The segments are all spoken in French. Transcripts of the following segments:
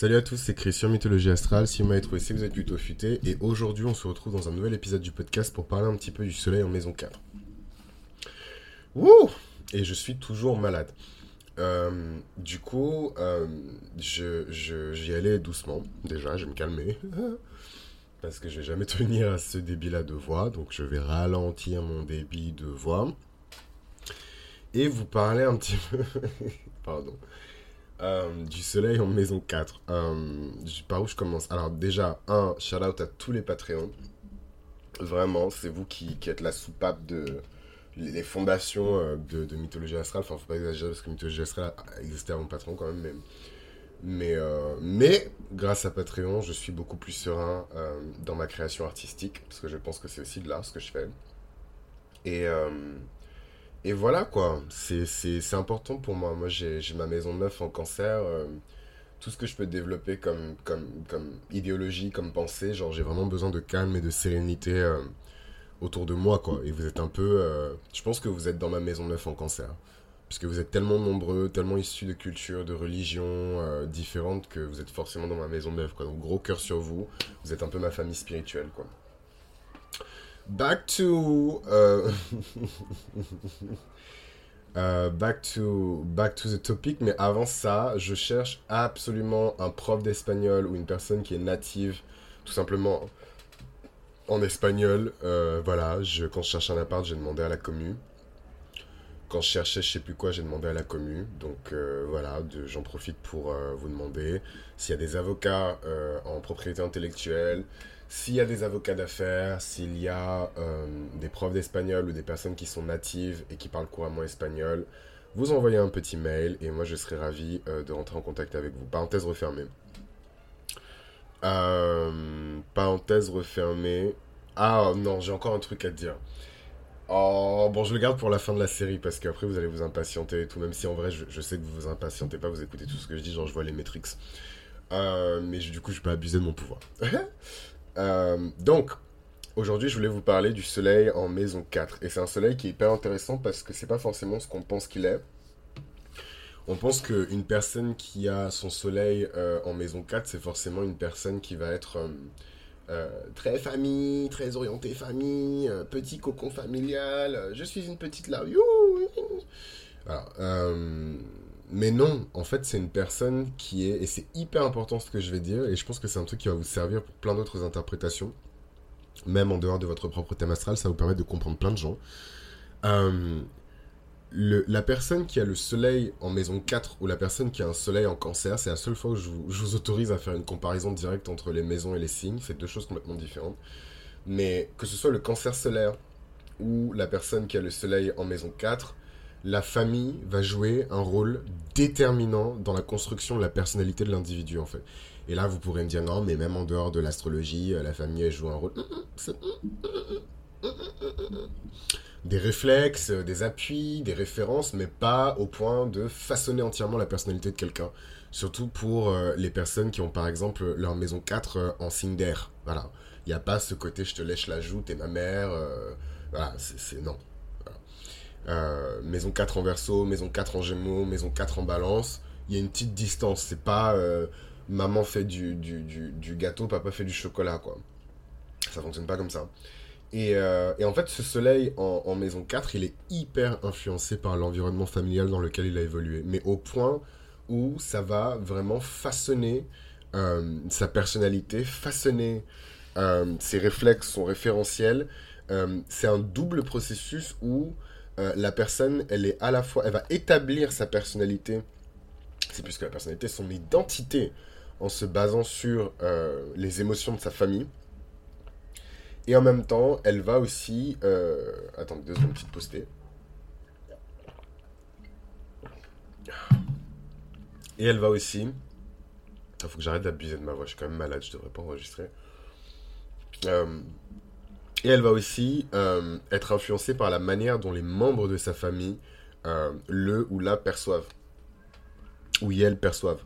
Salut à tous, c'est Christian Mythologie Astrale. Si vous m'avez trouvé, c'est vous êtes plutôt futé. Et aujourd'hui, on se retrouve dans un nouvel épisode du podcast pour parler un petit peu du soleil en maison 4. Wouh Et je suis toujours malade. Euh, du coup, euh, j'y allais doucement. Déjà, je vais me calmer. Parce que je vais jamais tenir à ce débit-là de voix. Donc, je vais ralentir mon débit de voix. Et vous parler un petit peu. Pardon. Euh, du soleil en maison 4. Euh, par où je commence? Alors, déjà, un shout out à tous les Patreons. Vraiment, c'est vous qui, êtes la soupape de les fondations euh, de, Mythologie Astrale. Enfin, faut pas exagérer parce que Mythologie Astrale a existé avant Patreon quand même. Mais, mais, euh, mais grâce à Patreon, je suis beaucoup plus serein dans ma création artistique. Parce que je pense que c'est aussi de l'art ce que je fais. Et, et voilà quoi. C'est important pour moi. Moi, j'ai ma maison neuve en cancer. euh, tout ce que je peux développer comme, comme, comme idéologie, comme pensée, genre j'ai vraiment besoin de calme et de sérénité euh, autour de moi, quoi. Et vous êtes un peu... euh, je pense que vous êtes dans ma maison neuve en cancer. Puisque vous êtes tellement nombreux, tellement issus de cultures, de religions différentes que vous êtes forcément dans ma maison neuve, quoi. Donc gros cœur sur vous. Vous êtes un peu ma famille spirituelle, quoi. Back to... euh, Euh, back to back to the topic, mais avant ça, je cherche absolument un prof d'espagnol ou une personne qui est native, tout simplement en espagnol. Euh, voilà, quand je cherche un appart, j'ai demandé à la commu. Quand je cherchais je sais plus quoi, j'ai demandé à la commu. Donc euh, voilà, j'en profite pour euh, vous demander s'il y a des avocats en propriété intellectuelle, s'il y a des avocats d'affaires, s'il y a euh, des profs d'espagnol ou des personnes qui sont natives et qui parlent couramment espagnol, vous envoyez un petit mail et moi je serai ravi euh, de rentrer en contact avec vous. Parenthèse refermée. Euh, parenthèse refermée. Ah non, j'ai encore un truc à dire. Oh, bon, je le garde pour la fin de la série parce qu'après vous allez vous impatienter et tout, même si en vrai je, sais que vous vous impatientez pas, vous écoutez tout ce que je dis, genre je vois les métriques. Mais du coup, je peux abuser de mon pouvoir. Euh, donc, aujourd'hui, je voulais vous parler du soleil en maison 4. Et c'est un soleil qui est hyper intéressant parce que c'est pas forcément ce qu'on pense qu'il est. On pense qu'une personne qui a son soleil euh, en maison 4, c'est forcément une personne qui va être euh, très famille, très orientée famille, petit cocon familial, je suis une petite là. Mais non, en fait, c'est une personne qui est, et c'est hyper important ce que je vais dire, et je pense que c'est un truc qui va vous servir pour plein d'autres interprétations, même en dehors de votre propre thème astral, ça vous permettre de comprendre plein de gens. Euh, la personne qui a le soleil en maison 4 ou la personne qui a un soleil en cancer, c'est la seule fois où je vous autorise à faire une comparaison directe entre les maisons et les signes, c'est deux choses complètement différentes. Mais que ce soit le cancer solaire ou la personne qui a le soleil en maison 4, la famille va jouer un rôle déterminant dans la construction de la personnalité de l'individu en fait. Et là, vous pourrez me dire non, mais même en dehors de l'astrologie, euh, la famille elle joue un rôle. C'est- Des réflexes, euh, des appuis, des références, mais pas au point de façonner entièrement la personnalité de quelqu'un. Surtout pour euh, les personnes qui ont par exemple leur maison 4 euh, en signe d'air. Voilà. Il n'y a pas ce côté je te lèche la joue, t'es ma mère. euh, voilà, c'est- non. Euh, maison 4 en verso, maison 4 en gémeaux, maison 4 en balance, il y a une petite distance. C'est pas euh, maman fait du, du, gâteau, papa fait du chocolat, quoi. Ça fonctionne pas comme ça. Et, euh, et en fait, ce soleil en, en maison 4, il est hyper influencé par l'environnement familial dans lequel il a évolué. Mais au point où ça va vraiment façonner sa personnalité, façonner ses réflexes, son référentiel. C'est un double processus où euh, la personne, elle est à la fois, elle va établir sa personnalité, c'est plus que la personnalité, son identité, en se basant sur euh, les émotions de sa famille. Et en même temps, elle va aussi... Euh... Attendez deux secondes, petite postée. Et elle va aussi... Il faut que j'arrête d'abuser de ma voix, je suis quand même malade, je devrais pas enregistrer. Euh, Et elle va aussi euh, être influencée par la manière dont les membres de sa famille euh, le ou la perçoivent. Ou elles perçoivent.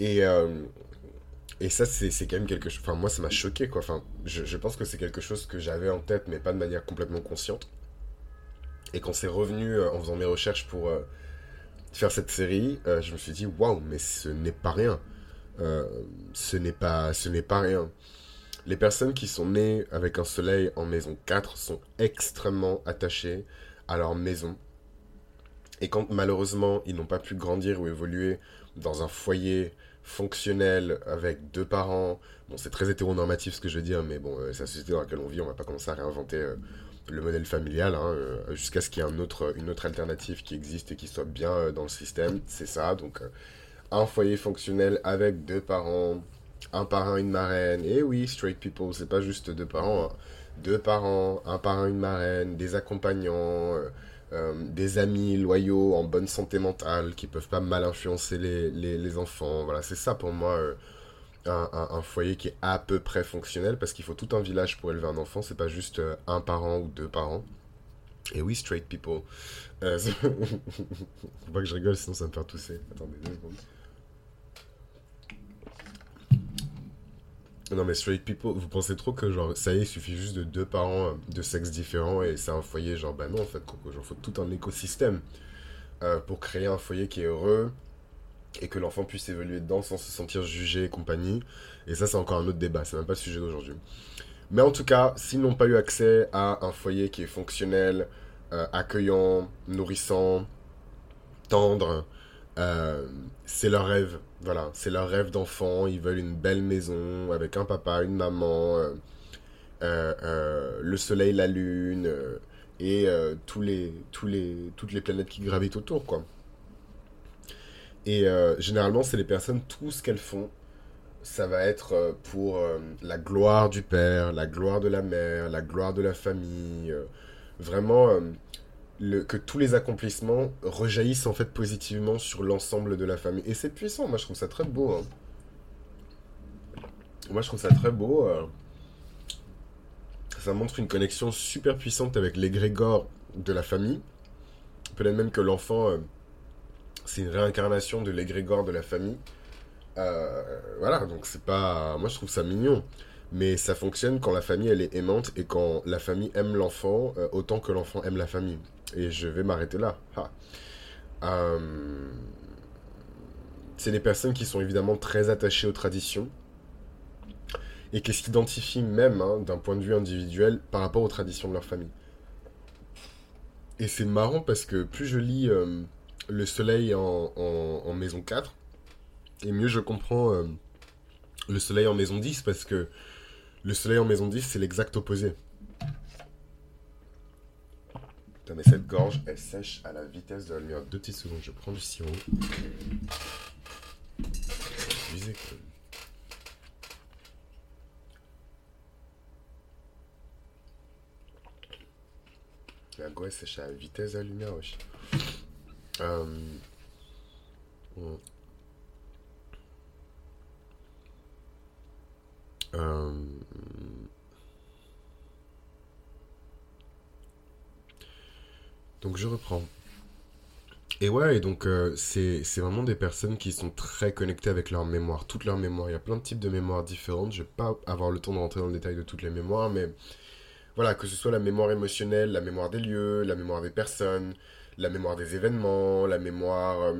Et, euh, et ça, c'est quand même quelque chose. Enfin, moi, ça m'a choqué, quoi. Enfin, je, pense que c'est quelque chose que j'avais en tête, mais pas de manière complètement consciente. Et quand c'est revenu en faisant mes recherches pour faire cette série, je me suis dit, waouh, mais ce n'est pas rien. ce n'est pas, ce n'est pas rien. Les personnes qui sont nées avec un soleil en maison 4 sont extrêmement attachées à leur maison. Et quand malheureusement ils n'ont pas pu grandir ou évoluer dans un foyer fonctionnel avec deux parents, bon c'est très hétéronormatif ce que je veux dire, mais bon euh, c'est la société dans laquelle on vit, on va pas commencer à réinventer euh, le modèle familial, hein, euh, jusqu'à ce qu'il y ait une autre alternative qui existe et qui soit bien dans le système, c'est ça, donc un foyer fonctionnel avec deux parents, un parrain, une marraine. Et oui, straight people, c'est pas juste deux parents. Hein. Deux parents, un parrain, une marraine, des accompagnants, euh, euh, des amis loyaux en bonne santé mentale qui peuvent pas mal influencer les, les, enfants. Voilà, c'est ça pour moi. Euh, un, un, foyer qui est à peu près fonctionnel parce qu'il faut tout un village pour élever un enfant, c'est pas juste un parent ou deux parents. Et oui, straight people. faut pas que je rigole, sinon ça me fait tousser. Attendez deux secondes. Non mais straight people, vous pensez trop que genre ça y est, il suffit juste de deux parents euh, de sexe différents et c'est un foyer genre bah non en fait, genre faut tout un écosystème euh, pour créer un foyer qui est heureux et que l'enfant puisse évoluer dedans sans se sentir jugé et compagnie. Et ça c'est encore un autre débat, c'est même pas le sujet d'aujourd'hui. Mais en tout cas, s'ils n'ont pas eu accès à un foyer qui est fonctionnel, euh, accueillant, nourrissant, tendre, c'est leur rêve voilà, c'est leur rêve d'enfant. Ils veulent une belle maison avec un papa, une maman, euh, euh, euh, le soleil, la lune et tous les, tous les, toutes les planètes qui gravitent autour, quoi. Et généralement, c'est les personnes, tout ce qu'elles font, ça va être pour la gloire du père, la gloire de la mère, la gloire de la famille. vraiment, que tous les accomplissements rejaillissent en fait positivement sur l'ensemble de la famille. Et c'est puissant, moi je trouve ça très beau. Hein. Moi je trouve ça très beau. Euh. Ça montre une connexion super puissante avec l'égrégore de la famille. Peut-être même que l'enfant, euh, c'est une réincarnation de l'égrégore de la famille. Euh, voilà, donc c'est pas... Moi je trouve ça mignon. Mais ça fonctionne quand la famille elle est aimante et quand la famille aime l'enfant autant que l'enfant aime la famille. Et je vais m'arrêter là. Euh, c'est des personnes qui sont évidemment très attachées aux traditions et qui s'identifient même hein, d'un point de vue individuel par rapport aux traditions de leur famille. Et c'est marrant parce que plus je lis euh, Le Soleil en, maison 4, et mieux je comprends euh, Le Soleil en maison 10 parce que Le Soleil en maison 10 c'est l'exact opposé mais cette gorge, elle sèche à la vitesse de la lumière. Deux petites secondes, je prends du sirop. La gorge, sèche à la vitesse de la lumière, wesh. Euh... Euh... Donc je reprends. Et ouais, donc euh, c'est vraiment des personnes qui sont très connectées avec leur mémoire, toute leur mémoire. Il y a plein de types de mémoires différentes. Je vais pas avoir le temps de rentrer dans le détail de toutes les mémoires, mais voilà, que ce soit la mémoire émotionnelle, la mémoire des lieux, la mémoire des personnes, la mémoire des événements, la mémoire, euh,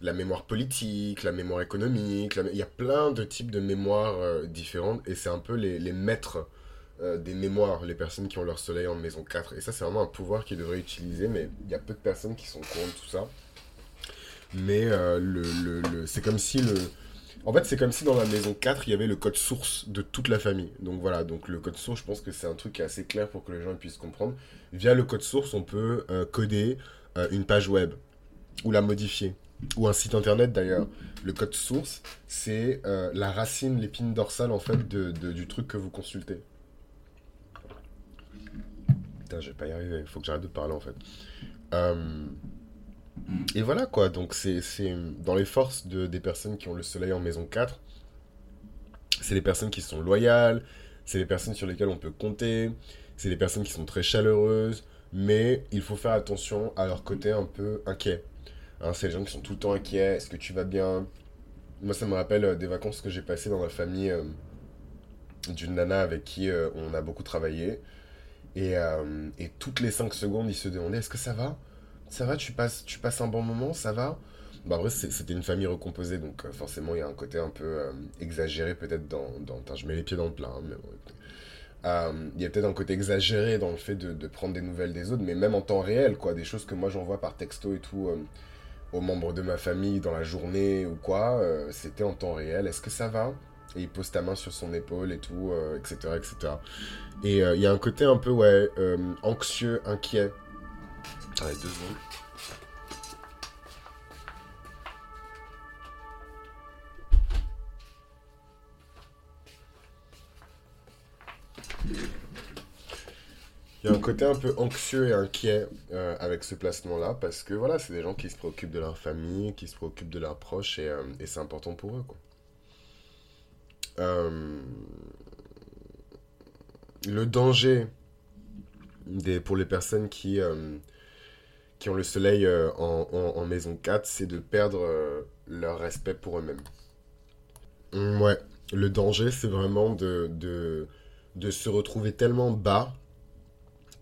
la mémoire politique, la mémoire économique. Il y a plein de types de mémoires euh, différentes et c'est un peu les, les maîtres euh, des mémoires, les personnes qui ont leur soleil en maison 4. Et ça, c'est vraiment un pouvoir qu'ils devraient utiliser, mais il y a peu de personnes qui sont contre tout ça. Mais euh, le, le, c'est comme si le... En fait, c'est comme si dans la maison 4, il y avait le code source de toute la famille. Donc voilà, donc le code source, je pense que c'est un truc qui est assez clair pour que les gens puissent comprendre. Via le code source, on peut coder une page web ou la modifier. Ou un site internet d'ailleurs. Le code source, c'est la racine, l'épine dorsale en fait de, du truc que vous consultez. Putain, je vais pas y arriver. Il faut que j'arrête de parler en fait. Euh, et voilà quoi. Donc, c'est dans les forces de, des personnes qui ont le soleil en maison 4. C'est les personnes qui sont loyales. C'est les personnes sur lesquelles on peut compter. C'est les personnes qui sont très chaleureuses. Mais il faut faire attention à leur côté un peu inquiet. Hein, c'est les gens qui sont tout le temps inquiets. Est-ce que tu vas bien? Moi, ça me rappelle euh, des vacances que j'ai passées dans la famille euh, d'une nana avec qui on a beaucoup travaillé. Et, euh, toutes les 5 secondes, il se demandait est-ce que ça va? Ça va tu passes, tu passes un bon moment? Ça va? Bah après, c'était une famille recomposée, donc forcément, il y a un côté un peu exagéré peut-être dans, dans... je mets les pieds dans le plat, hein, mais il y a peut-être un côté exagéré dans le fait de, de, prendre des nouvelles des autres, mais même en temps réel, quoi, des choses que moi j'envoie par texto et tout aux membres de ma famille dans la journée ou quoi, c'était en temps réel. Est-ce que ça va? Et il pose ta main sur son épaule et tout, etc., euh, etc. Et euh, il y a un côté un peu, ouais, euh, anxieux, inquiet. Allez, deux secondes. Il y a un côté un peu anxieux et inquiet avec ce placement-là, parce que voilà, c'est des gens qui se préoccupent de leur famille, qui se préoccupent de leurs proches, et, et c'est important pour eux, quoi. Euh, le danger des, pour les personnes qui, euh, qui ont le soleil euh, en, maison 4, c'est de perdre leur respect pour eux-mêmes. Ouais, le danger, c'est vraiment de, de, se retrouver tellement bas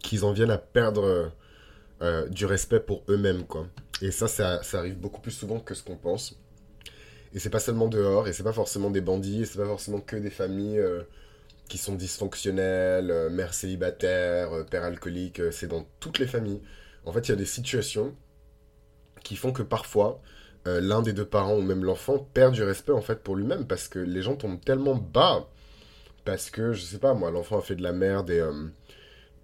qu'ils en viennent à perdre du respect pour eux-mêmes, quoi. Et ça, ça, ça, arrive beaucoup plus souvent que ce qu'on pense. Et c'est pas seulement dehors, et c'est pas forcément des bandits, et c'est pas forcément que des familles euh, qui sont dysfonctionnelles, euh, mères célibataires, euh, pères alcooliques, c'est dans toutes les familles. En fait, il y a des situations qui font que parfois, l'un des deux parents ou même l'enfant perd du respect en fait pour lui-même parce que les gens tombent tellement bas parce que, je sais pas moi, l'enfant a fait de la merde et,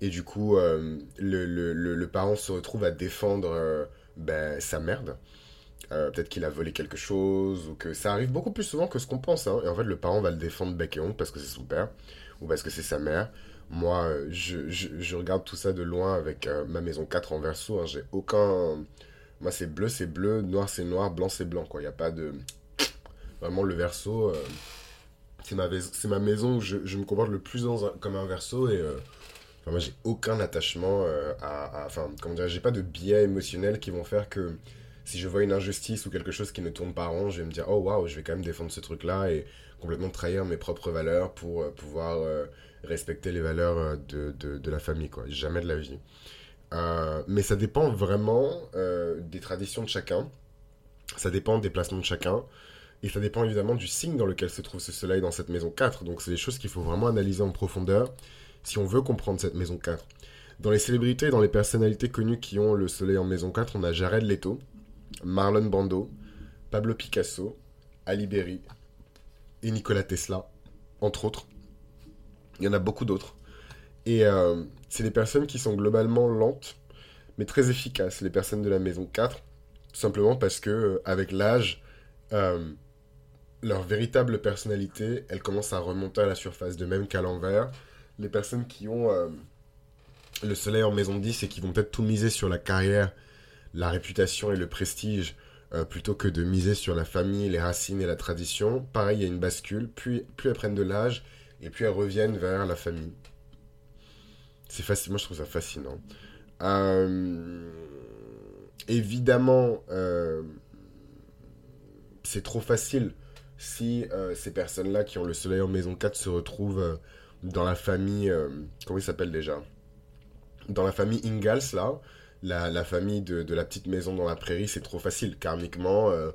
et du coup, le, le, le, parent se retrouve à défendre ben, sa merde. Euh, peut-être qu'il a volé quelque chose, ou que ça arrive beaucoup plus souvent que ce qu'on pense. Hein. Et en fait, le parent va le défendre bec et ongle parce que c'est son père, ou parce que c'est sa mère. Moi, euh, je, je, regarde tout ça de loin avec euh, ma maison 4 en verso. Hein. J'ai aucun. Moi, c'est bleu, c'est bleu, noir, c'est noir, blanc, c'est blanc. Il n'y a pas de. Vraiment, le verso, c'est ma, ma maison où je, je, me comporte le plus comme un verso. Et enfin, moi, j'ai aucun attachement à, Enfin, comment dire, j'ai pas de biais émotionnels qui vont faire que si je vois une injustice ou quelque chose qui ne tourne pas rond, je vais me dire, oh waouh, je vais quand même défendre ce truc-là et complètement trahir mes propres valeurs pour euh, pouvoir euh, respecter les valeurs euh, de, de, de, la famille, quoi. Jamais de la vie. mais ça dépend vraiment des traditions de chacun, ça dépend des placements de chacun, et ça dépend évidemment du signe dans lequel se trouve ce soleil dans cette maison 4. Donc c'est des choses qu'il faut vraiment analyser en profondeur si on veut comprendre cette maison 4. Dans les célébrités et dans les personnalités connues qui ont le soleil en maison 4, on a Jared Leto, Marlon Brando, Pablo Picasso, Ali Berry et Nikola Tesla, entre autres. Il y en a beaucoup d'autres. Et euh, c'est des personnes qui sont globalement lentes, mais très efficaces, les personnes de la maison 4, tout simplement parce que euh, avec l'âge, euh, leur véritable personnalité, elle commence à remonter à la surface, de même qu'à l'envers. Les personnes qui ont le soleil en maison 10 et qui vont peut-être tout miser sur la carrière la réputation et le prestige euh, plutôt que de miser sur la famille, les racines et la tradition. Pareil, il y a une bascule. Puis, plus elles prennent de l'âge et puis elles reviennent vers la famille. C'est facile. Moi, je trouve ça fascinant. Euh, évidemment, euh, c'est trop facile si ces personnes-là qui ont le soleil en maison 4 se retrouvent dans la famille. comment il s'appelle déjà? Dans la famille Ingalls, là la, famille de, la petite maison dans la prairie, c'est trop facile. Karmiquement, euh,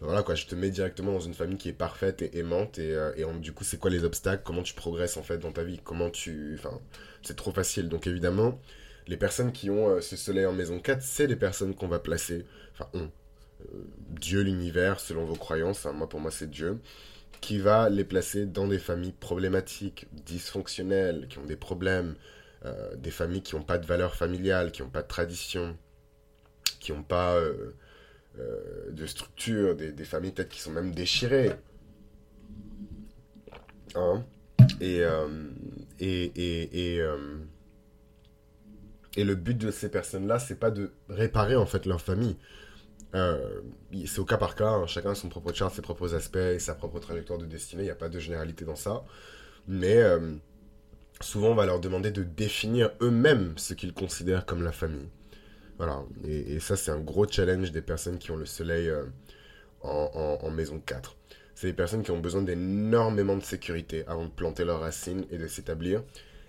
voilà quoi, je te mets directement dans une famille qui est parfaite et aimante. Et, euh, du coup, c'est quoi les obstacles? Comment tu progresses en fait dans ta vie? Comment tu. Enfin, c'est trop facile. Donc évidemment, les personnes qui ont euh, ce soleil en maison 4, c'est les personnes qu'on va placer. Enfin, on. Dieu, l'univers, selon vos croyances, hein, moi pour moi c'est Dieu, qui va les placer dans des familles problématiques, dysfonctionnelles, qui ont des problèmes, euh, des familles qui n'ont pas de valeur familiale, qui n'ont pas de tradition, qui n'ont pas euh, euh, de structure, des, familles peut-être qui sont même déchirées. Hein? Et, et, et, et, et, le but de ces personnes-là, c'est pas de réparer en fait leur famille. C'est au cas par cas, hein. chacun a son propre chart, ses propres aspects et sa propre trajectoire de destinée, il n'y a pas de généralité dans ça. Mais souvent on va leur demander de définir eux-mêmes ce qu'ils considèrent comme la famille. Voilà, et, ça c'est un gros challenge des personnes qui ont le soleil euh, en, maison 4. C'est des personnes qui ont besoin d'énormément de sécurité avant de planter leurs racines et de s'établir.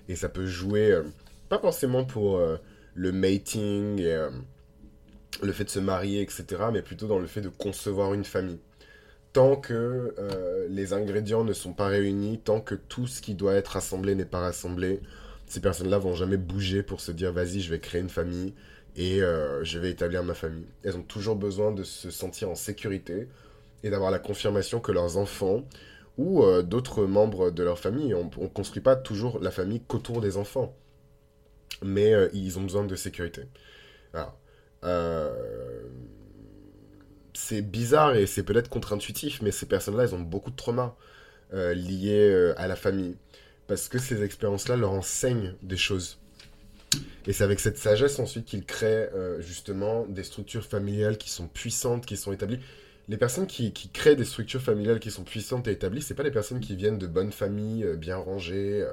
Et ça peut jouer, euh, pas forcément pour euh, le mating et le fait de se marier, etc., mais plutôt dans le fait de concevoir une famille. Tant que euh, les ingrédients ne sont pas réunis, tant que tout ce qui doit être rassemblé n'est pas rassemblé, ces personnes-là vont jamais bouger pour se dire vas-y, je vais créer une famille et euh, je vais établir ma famille. Elles ont toujours besoin de se sentir en sécurité et d'avoir la confirmation que leurs enfants ou euh, d'autres membres de leur famille, on ne construit pas toujours la famille qu'autour des enfants, mais ils ont besoin de sécurité. Alors, c'est bizarre et c'est peut-être contre-intuitif, mais ces personnes-là, elles ont beaucoup de traumas euh, liés euh, à la famille. Parce que ces expériences-là leur enseignent des choses. Et c'est avec cette sagesse ensuite qu'ils créent euh, justement des structures familiales qui sont puissantes, qui sont établies. Les personnes qui, qui créent des structures familiales qui sont puissantes et établies, c'est pas les personnes qui viennent de bonnes familles, bien rangées,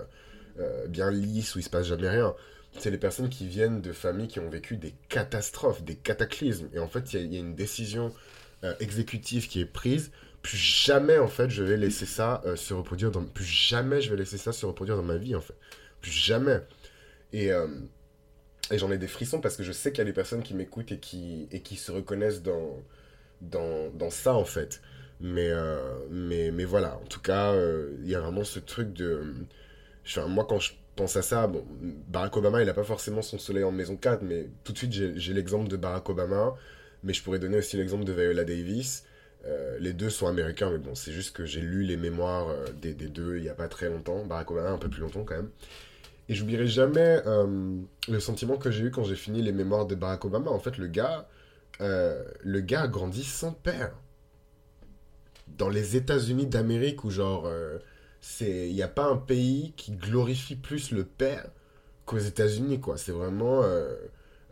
bien lisses, où il se passe jamais rien c'est les personnes qui viennent de familles qui ont vécu des catastrophes, des cataclysmes. Et en fait, il y, a une décision euh, exécutive qui est prise. Plus jamais, en fait, je vais laisser ça euh, se reproduire dans... Plus jamais je vais laisser ça se reproduire dans ma vie, en fait. Plus jamais. Et, euh, et j'en ai des frissons parce que je sais qu'il y a des personnes qui m'écoutent et qui, et qui se reconnaissent dans, dans, dans ça, en fait. Mais, mais, mais voilà, en tout cas, il y a vraiment ce truc de... Enfin, moi, quand je pense à ça, bon, Barack Obama, il n'a pas forcément son soleil en maison 4, mais tout de suite, j'ai l'exemple de Barack Obama, mais je pourrais donner aussi l'exemple de Viola Davis. Euh, les deux sont américains, mais bon, c'est juste que j'ai lu les mémoires euh, des, deux il n'y a pas très longtemps. Barack Obama, un peu plus longtemps quand même. Et j'oublierai jamais euh, le sentiment que j'ai eu quand j'ai fini les mémoires de Barack Obama. En fait, le gars, le gars a sans père. Dans les États-Unis d'Amérique, où genre c'est il n'y a pas un pays qui glorifie plus le père qu'aux États-Unis quoi. C'est vraiment euh,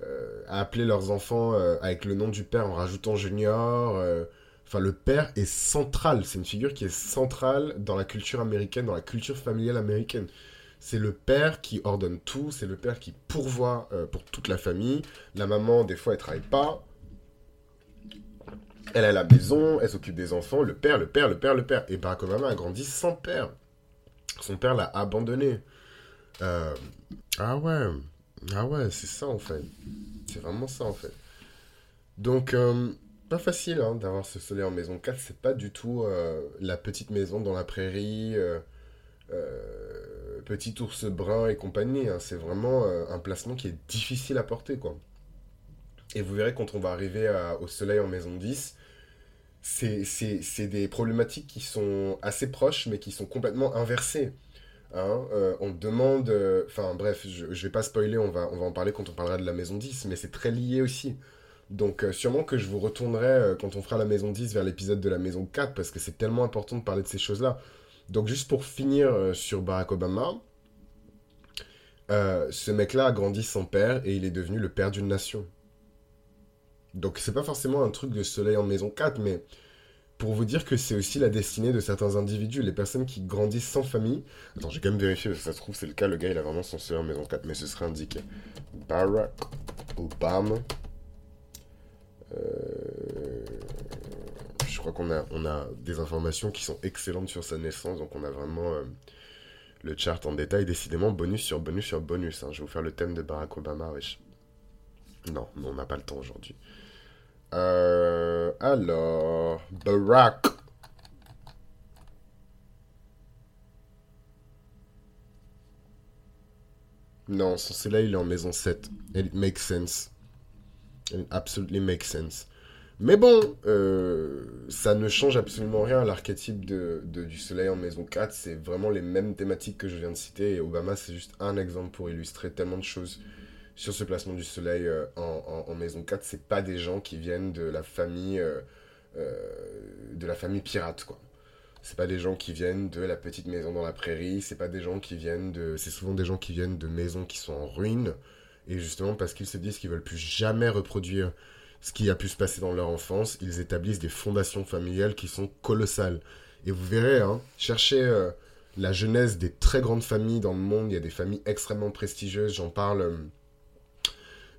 euh, appeler leurs enfants euh, avec le nom du père en rajoutant junior enfin le père est central. C'est une figure qui est centrale dans la culture américaine dans la culture familiale américaine. C'est le père qui ordonne tout c'est le père qui pourvoit pour toute la famille. La maman des fois elle travaille pas. Elle a la maison, elle s'occupe des enfants, le père, le père, le père, le père. Et Barack Obama a grandi sans père. Son père l'a abandonné. Euh, ah ouais, ah ouais, c'est ça en fait. C'est vraiment ça en fait. Donc, euh, pas facile hein, d'avoir ce soleil en maison 4. C'est pas du tout euh, la petite maison dans la prairie, petit ours brun et compagnie. Hein. C'est vraiment un placement qui est difficile à porter quoi. Et vous verrez quand on va arriver au soleil en maison 10, c'est des problématiques qui sont assez proches, mais qui sont complètement inversées. Hein. Euh, on demande. Euh, enfin, bref, je, ne vais pas spoiler, on va, on va en parler quand on parlera de la maison 10, mais c'est très lié aussi. Donc, euh, sûrement que je vous retournerai quand on fera la maison 10 vers l'épisode de la maison 4, parce que c'est tellement important de parler de ces choses-là. Donc, juste pour finir sur Barack Obama, ce mec-là a grandi sans père et il est devenu le père d'une nation. Donc c'est pas forcément un truc de soleil en maison 4, mais pour vous dire que c'est aussi la destinée de certains individus, les personnes qui grandissent sans famille. Attends, j'ai quand même vérifié, ça se trouve c'est le cas, le gars il a vraiment son soleil en maison 4, mais ce serait indiqué. Barack Obama. Euh, je crois qu'on a, on a des informations qui sont excellentes sur sa naissance, donc on a vraiment euh, le chart en détail. Décidément, bonus sur bonus sur bonus. Hein. Je vais vous faire le thème de Barack Obama, wesh. Non, on n'a pas le temps aujourd'hui. Euh, alors, Barack. Non, son là il est en maison 7. And it makes sense. it absolutely makes sense. Mais bon, euh, ça ne change absolument rien à l'archétype de, du soleil en maison 4. C'est vraiment les mêmes thématiques que je viens de citer. Et Obama, c'est juste un exemple pour illustrer tellement de choses sur ce placement du soleil euh, en, maison 4, c'est pas des gens qui viennent de la famille euh, euh, de la famille pirate quoi. C'est pas des gens qui viennent de la petite maison dans la prairie, c'est pas des gens qui viennent de c'est souvent des gens qui viennent de maisons qui sont en ruine et justement parce qu'ils se disent qu'ils veulent plus jamais reproduire ce qui a pu se passer dans leur enfance, ils établissent des fondations familiales qui sont colossales. Et vous verrez hein, cherchez la genèse des très grandes familles dans le monde, il y a des familles extrêmement prestigieuses, j'en parle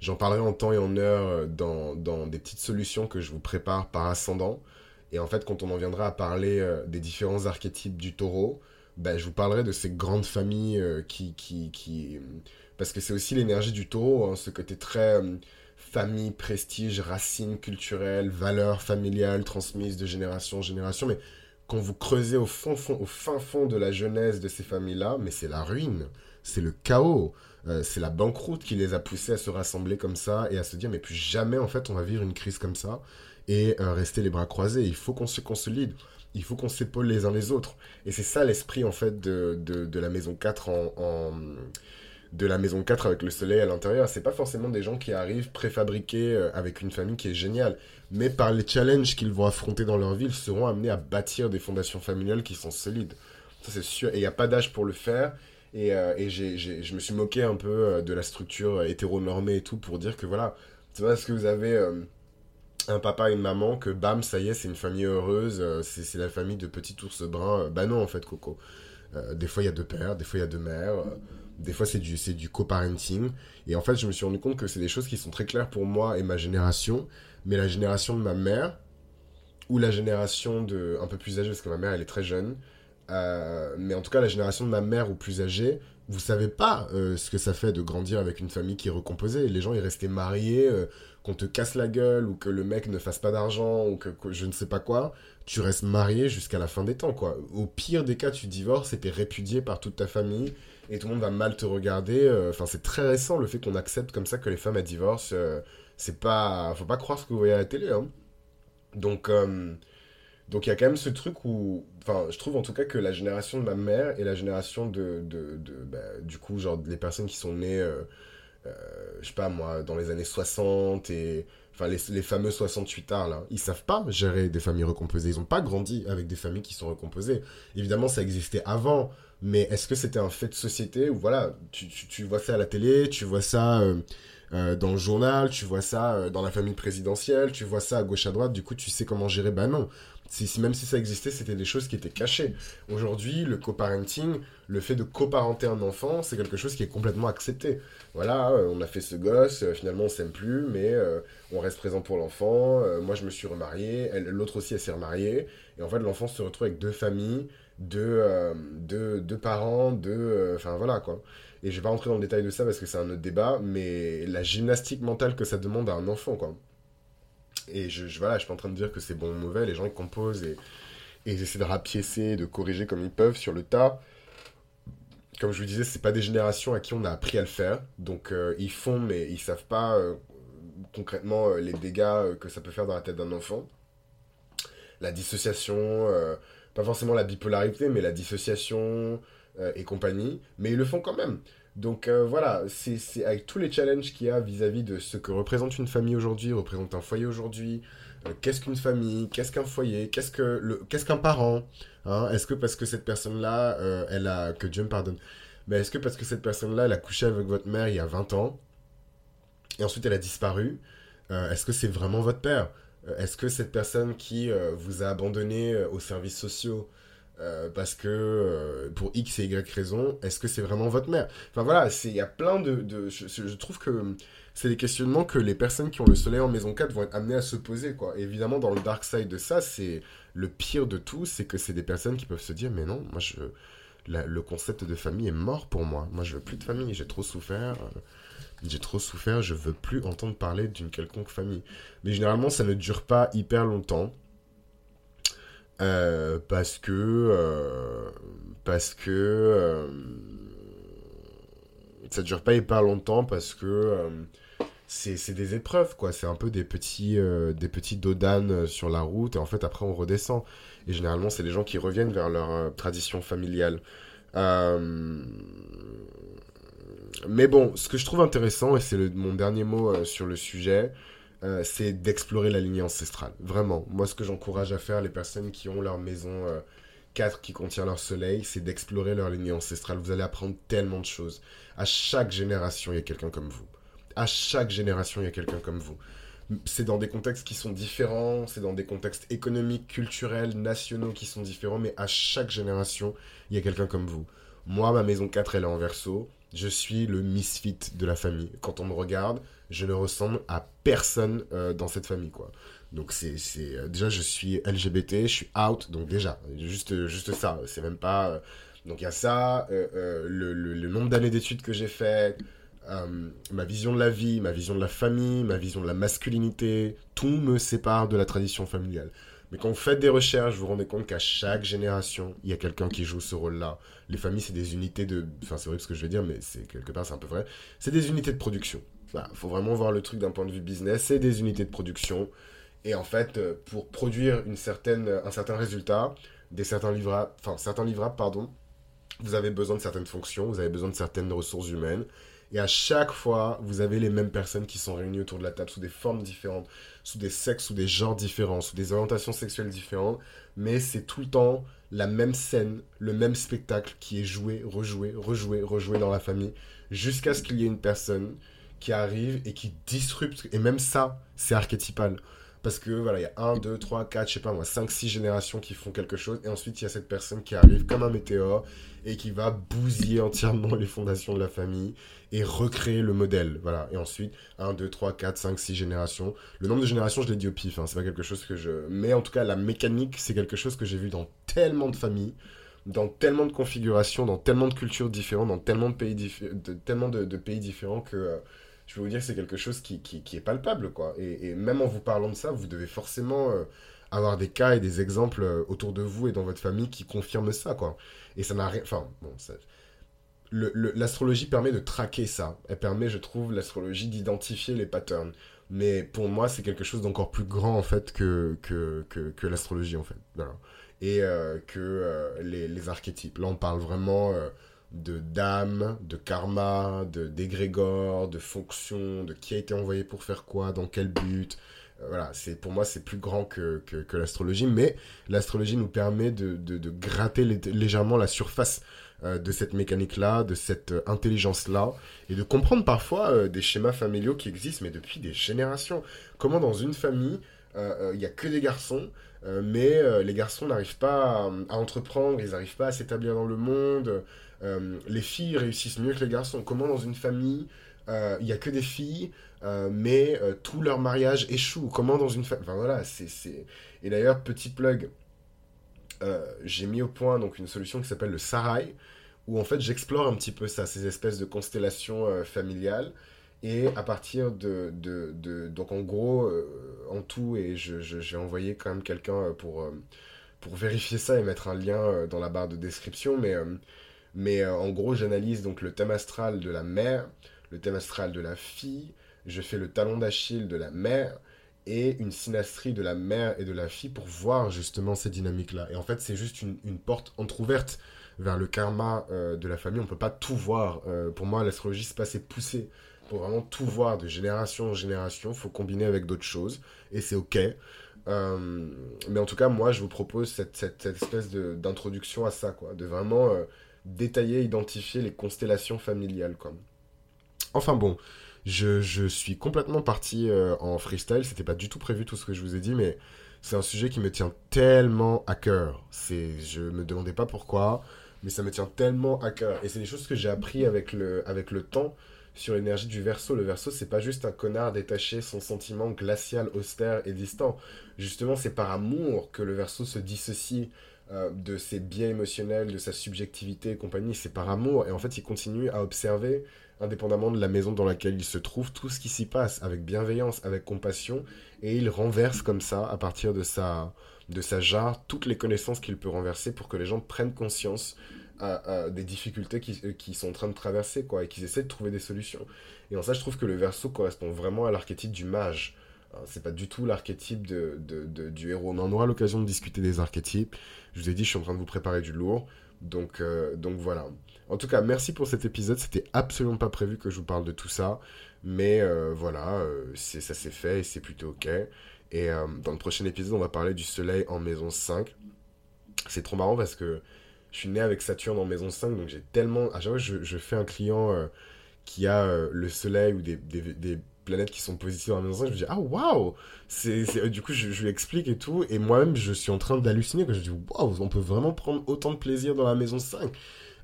J'en parlerai en temps et en heure euh, dans, dans, des petites solutions que je vous prépare par ascendant. Et en fait, quand on en viendra à parler euh, des différents archétypes du taureau, ben, je vous parlerai de ces grandes familles euh, qui, qui, qui... Parce que c'est aussi l'énergie du taureau, hein, ce côté très famille, prestige, racines culturelles, valeurs familiales transmises de génération en génération, mais quand vous creusez au fond, fond, au fin fond de la jeunesse de ces familles-là, mais c'est la ruine, c'est le chaos, euh, c'est la banqueroute qui les a poussés à se rassembler comme ça et à se dire mais plus jamais en fait on va vivre une crise comme ça et euh, rester les bras croisés. Il faut qu'on se consolide, il faut qu'on s'épaule les uns les autres. Et c'est ça l'esprit en fait de, de, la maison 4 en de la maison 4 avec le soleil à l'intérieur. C'est pas forcément des gens qui arrivent préfabriqués euh, avec une famille qui est géniale. Mais par les challenges qu'ils vont affronter dans leur vie, ils seront amenés à bâtir des fondations familiales qui sont solides. Ça, c'est sûr. Et il n'y a pas d'âge pour le faire. Et, euh, je me suis moqué un peu euh, de la structure hétéronormée et tout pour dire que voilà, c'est parce que vous avez un papa et une maman que bam, ça y est, c'est une famille heureuse, c'est la famille de petits ours bruns. bah non, en fait, Coco. des fois, il y a deux pères, des fois, il y a deux mères. Des fois, c'est du, du co-parenting. Et en fait, je me suis rendu compte que c'est des choses qui sont très claires pour moi et ma génération. Mais la génération de ma mère, ou la génération de un peu plus âgée, parce que ma mère, elle est très jeune. Euh, mais en tout cas, la génération de ma mère ou plus âgée, vous savez pas euh, ce que ça fait de grandir avec une famille qui est recomposée. Les gens, ils restaient mariés, euh, qu'on te casse la gueule, ou que le mec ne fasse pas d'argent, ou que, que, je ne sais pas quoi. Tu restes marié jusqu'à la fin des temps, quoi. Au pire des cas, tu divorces et t'es répudié par toute ta famille et tout le monde va mal te regarder. Enfin, c'est très récent le fait qu'on accepte comme ça que les femmes elles divorcent. C'est pas, faut pas croire ce que vous voyez à la télé. Hein. Donc, euh, donc il y a quand même ce truc où, enfin, je trouve en tout cas que la génération de ma mère et la génération de, de, bah, du coup, genre les personnes qui sont nées, je sais pas moi, dans les années 60 et enfin les, les, fameux 68 arts là, ils savent pas gérer des familles recomposées. Ils ont pas grandi avec des familles qui sont recomposées. Évidemment, ça existait avant mais est-ce que c'était un fait de société ou voilà, tu, tu, vois ça à la télé, tu vois ça euh, euh, dans le journal, tu vois ça euh, dans la famille présidentielle, tu vois ça à gauche à droite, du coup tu sais comment gérer? Bah non, si, même si ça existait, c'était des choses qui étaient cachées. Aujourd'hui, le coparenting, le fait de coparenter un enfant, c'est quelque chose qui est complètement accepté. Voilà, on a fait ce gosse, finalement on s'aime plus, mais on reste présent pour l'enfant. moi je me suis remarié, l'autre aussi elle s'est remariée, et en fait l'enfant se retrouve avec deux familles euh, de, de, parents, de... Euh, enfin voilà quoi. Et je vais pas rentrer dans le détail de ça parce que c'est un autre débat, mais la gymnastique mentale que ça demande à un enfant quoi. Et je, je voilà, je suis pas en train de dire que c'est bon ou mauvais, les gens ils composent et, et ils essaient de rapiécer, de corriger comme ils peuvent sur le tas. Comme je vous disais, c'est pas des générations à qui on a appris à le faire, donc euh, ils font mais ils savent pas concrètement les dégâts que ça peut faire dans la tête d'un enfant. La dissociation, pas forcément la bipolarité, mais la dissociation euh, et compagnie, mais ils le font quand même. Donc euh, voilà, c'est avec tous les challenges qu'il y a vis-à-vis de ce que représente une famille aujourd'hui, représente un foyer aujourd'hui, euh, qu'est-ce qu'une famille, qu'est-ce qu'un foyer, qu'est-ce que qu'est-ce qu'un parent, hein? Est-ce que parce que cette personne-là, elle a, que Dieu me pardonne, mais est-ce que parce que cette personne-là, elle a couché avec votre mère il y a 20 ans, et ensuite elle a disparu, est-ce que c'est vraiment votre père? Euh, est-ce que cette personne qui euh, vous a abandonné euh, aux services sociaux parce que pour X et Y raison, est-ce que c'est vraiment votre mère? Enfin voilà, il y a plein de... je, trouve que c'est des questionnements que les personnes qui ont le soleil en maison 4 vont être amenées à se poser. Quoi. évidemment, dans le dark side de ça, c'est le pire de tout, c'est que c'est des personnes qui peuvent se dire, mais non, moi je... le concept de famille est mort pour moi. Moi je veux plus de famille, j'ai trop souffert j'ai trop souffert, je veux plus entendre parler d'une quelconque famille. Mais généralement, ça ne dure pas hyper longtemps. Euh, parce que. Euh, parce que. Euh, ça dure pas hyper longtemps parce que. c'est des épreuves, quoi. C'est un peu des petits, des petits dodanes sur la route et en fait, après, on redescend. Et généralement, c'est les gens qui reviennent vers leur tradition familiale. Euh mais bon, ce que je trouve intéressant, et c'est mon dernier mot euh, sur le sujet, euh, c'est d'explorer la lignée ancestrale. Vraiment. Moi, ce que j'encourage à faire les personnes qui ont leur maison 4 euh, qui contient leur soleil, c'est d'explorer leur lignée ancestrale. Vous allez apprendre tellement de choses. À chaque génération, il y a quelqu'un comme vous. À chaque génération, il y a quelqu'un comme vous. C'est dans des contextes qui sont différents, c'est dans des contextes économiques, culturels, nationaux qui sont différents, mais à chaque génération, il y a quelqu'un comme vous. Moi, ma maison 4, elle est en verso je suis le misfit de la famille. Quand on me regarde, je ne ressemble à personne euh, dans cette famille, quoi. Donc c'est euh, déjà je suis LGBT, je suis out, donc déjà juste juste ça, c'est même pas. Euh, donc il y a ça, le, le, nombre d'années d'études que j'ai fait, euh, ma vision de la vie, ma vision de la famille, ma vision de la masculinité, tout me sépare de la tradition familiale. Mais quand vous faites des recherches, vous vous rendez compte qu'à chaque génération, il y a quelqu'un qui joue ce rôle-là. Les familles, c'est des unités de... Enfin, c'est vrai ce que je vais dire, mais c'est quelque part, c'est un peu vrai. C'est des unités de production. Il faut vraiment voir le truc d'un point de vue business. C'est des unités de production. Et en fait, euh, pour produire une certaine, un certain résultat, des certains livrables, enfin, certains livrables, pardon, vous avez besoin de certaines fonctions, vous avez besoin de certaines ressources humaines. Et à chaque fois, vous avez les mêmes personnes qui sont réunies autour de la table sous des formes différentes, sous des sexes, sous des genres différents, sous des orientations sexuelles différentes. Mais c'est tout le temps la même scène, le même spectacle qui est joué, rejoué, rejoué, rejoué dans la famille, jusqu'à ce qu'il y ait une personne qui arrive et qui disrupte. Et même ça, c'est archétypal. Parce que voilà, il y a 1, 2, 3, 4, je sais pas moi, 5, 6 générations qui font quelque chose. Et ensuite, il y a cette personne qui arrive comme un météore et qui va bousiller entièrement les fondations de la famille et recréer le modèle. Voilà. Et ensuite, 1, 2, 3, 4, 5, 6 générations. Le nombre de générations, je l'ai dit au pif. Hein, c'est pas quelque chose que je. Mais en tout cas, la mécanique, c'est quelque chose que j'ai vu dans tellement de familles dans tellement de configurations, dans tellement de cultures différentes, dans tellement de pays, tellement de, pays différents que euh, je peux vous dire que c'est quelque chose qui, est palpable, quoi. Et, même en vous parlant de ça, vous devez forcément euh, avoir des cas et des exemples euh, autour de vous et dans votre famille qui confirment ça, quoi. Et ça n'a rien... Enfin, bon, L'astrologie permet de traquer ça. Elle permet, je trouve, l'astrologie d'identifier les patterns. Mais pour moi, c'est quelque chose d'encore plus grand, en fait, que, l'astrologie, en fait. Et euh, que les, archétypes. Là, on parle vraiment de d'âme, de karma, de d'égrégore, de fonction, de qui a été envoyé pour faire quoi, dans quel but. Euh, voilà, c'est pour moi c'est plus grand que, que, l'astrologie, mais l'astrologie nous permet de, de, gratter légèrement la surface euh, de cette mécanique-là, de cette euh, intelligence-là, et de comprendre parfois des schémas familiaux qui existent, mais depuis des générations. Comment dans une famille, il n'y a que des garçons, mais les garçons n'arrivent pas à, entreprendre, ils n'arrivent pas à s'établir dans le monde, euh, les filles réussissent mieux que les garçons. Comment dans une famille, euh, il n'y a que des filles, euh, mais tout leur mariage échoue Comment dans une famille... Voilà, c'est... Et d'ailleurs, petit plug, j'ai mis au point donc une solution qui s'appelle le Sarai, où en fait j'explore un petit peu ça, ces espèces de constellations familiales. Et à partir de, de, Donc en gros, en tout, et je, je, vais envoyer quand même quelqu'un pour, pour vérifier ça et mettre un lien dans la barre de description, mais mais euh, en gros, j'analyse donc le thème astral de la mère, le thème astral de la fille, je fais le talon d'Achille de la mère et une synastrie de la mère et de la fille pour voir justement ces dynamiques-là. Et en fait, c'est juste une, porte entr'ouverte vers le karma euh, de la famille. On ne peut pas tout voir. Euh, pour moi, l'astrologie, c'est pas assez poussé. Pour vraiment tout voir de génération en génération, faut combiner avec d'autres choses. Et c'est OK. mais en tout cas, moi, je vous propose cette, cette, cette espèce d'introduction à ça, quoi. De vraiment détailler, identifier les constellations familiales. Quoi. Enfin bon, je, je suis complètement parti euh, en freestyle. C'était pas du tout prévu tout ce que je vous ai dit, mais c'est un sujet qui me tient tellement à cœur. C'est, je me demandais pas pourquoi, mais ça me tient tellement à cœur. Et c'est des choses que j'ai appris avec le, avec le temps sur l'énergie du verso. Le verso, c'est pas juste un connard détaché, son sentiment glacial, austère et distant. Justement, c'est par amour que le verso se dissocie euh, de ses biais émotionnels, de sa subjectivité et compagnie, c'est par amour. Et en fait, il continue à observer, indépendamment de la maison dans laquelle il se trouve, tout ce qui s'y passe, avec bienveillance, avec compassion, et il renverse comme ça, à partir de sa, de sa jarre, toutes les connaissances qu'il peut renverser pour que les gens prennent conscience des difficultés qu'ils qui sont en train de traverser, quoi, et qu'ils essaient de trouver des solutions. Et en ça, je trouve que le verso correspond vraiment à l'archétype du mage. C'est pas du tout l'archétype du héros. On aura l'occasion de discuter des archétypes. Je vous ai dit, je suis en train de vous préparer du lourd. Donc, euh, donc voilà. En tout cas, merci pour cet épisode. C'était absolument pas prévu que je vous parle de tout ça. Mais euh, voilà, euh, ça s'est fait et c'est plutôt ok. Et dans le prochain épisode, on va parler du soleil en maison 5. C'est trop marrant parce que je suis né avec Saturne en maison 5, donc j'ai tellement... À chaque fois, je, fais un client qui a le soleil ou des planètes qui sont positives la maison 5, je me dis, ah waouh Du coup, je, lui explique et tout, et moi-même, je suis en train d'halluciner, je dis, waouh, on peut vraiment prendre autant de plaisir dans la maison 5.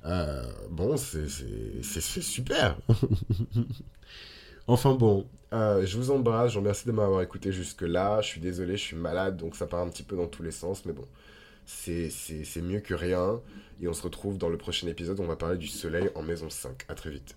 Euh, bon, c'est, super. enfin bon, euh, je vous embrasse, je vous remercie de m'avoir écouté jusque-là. Je suis désolé, je suis malade, donc ça part un petit peu dans tous les sens, mais bon, c'est, c'est mieux que rien. Et on se retrouve dans le prochain épisode, on va parler du soleil en maison 5. À très vite.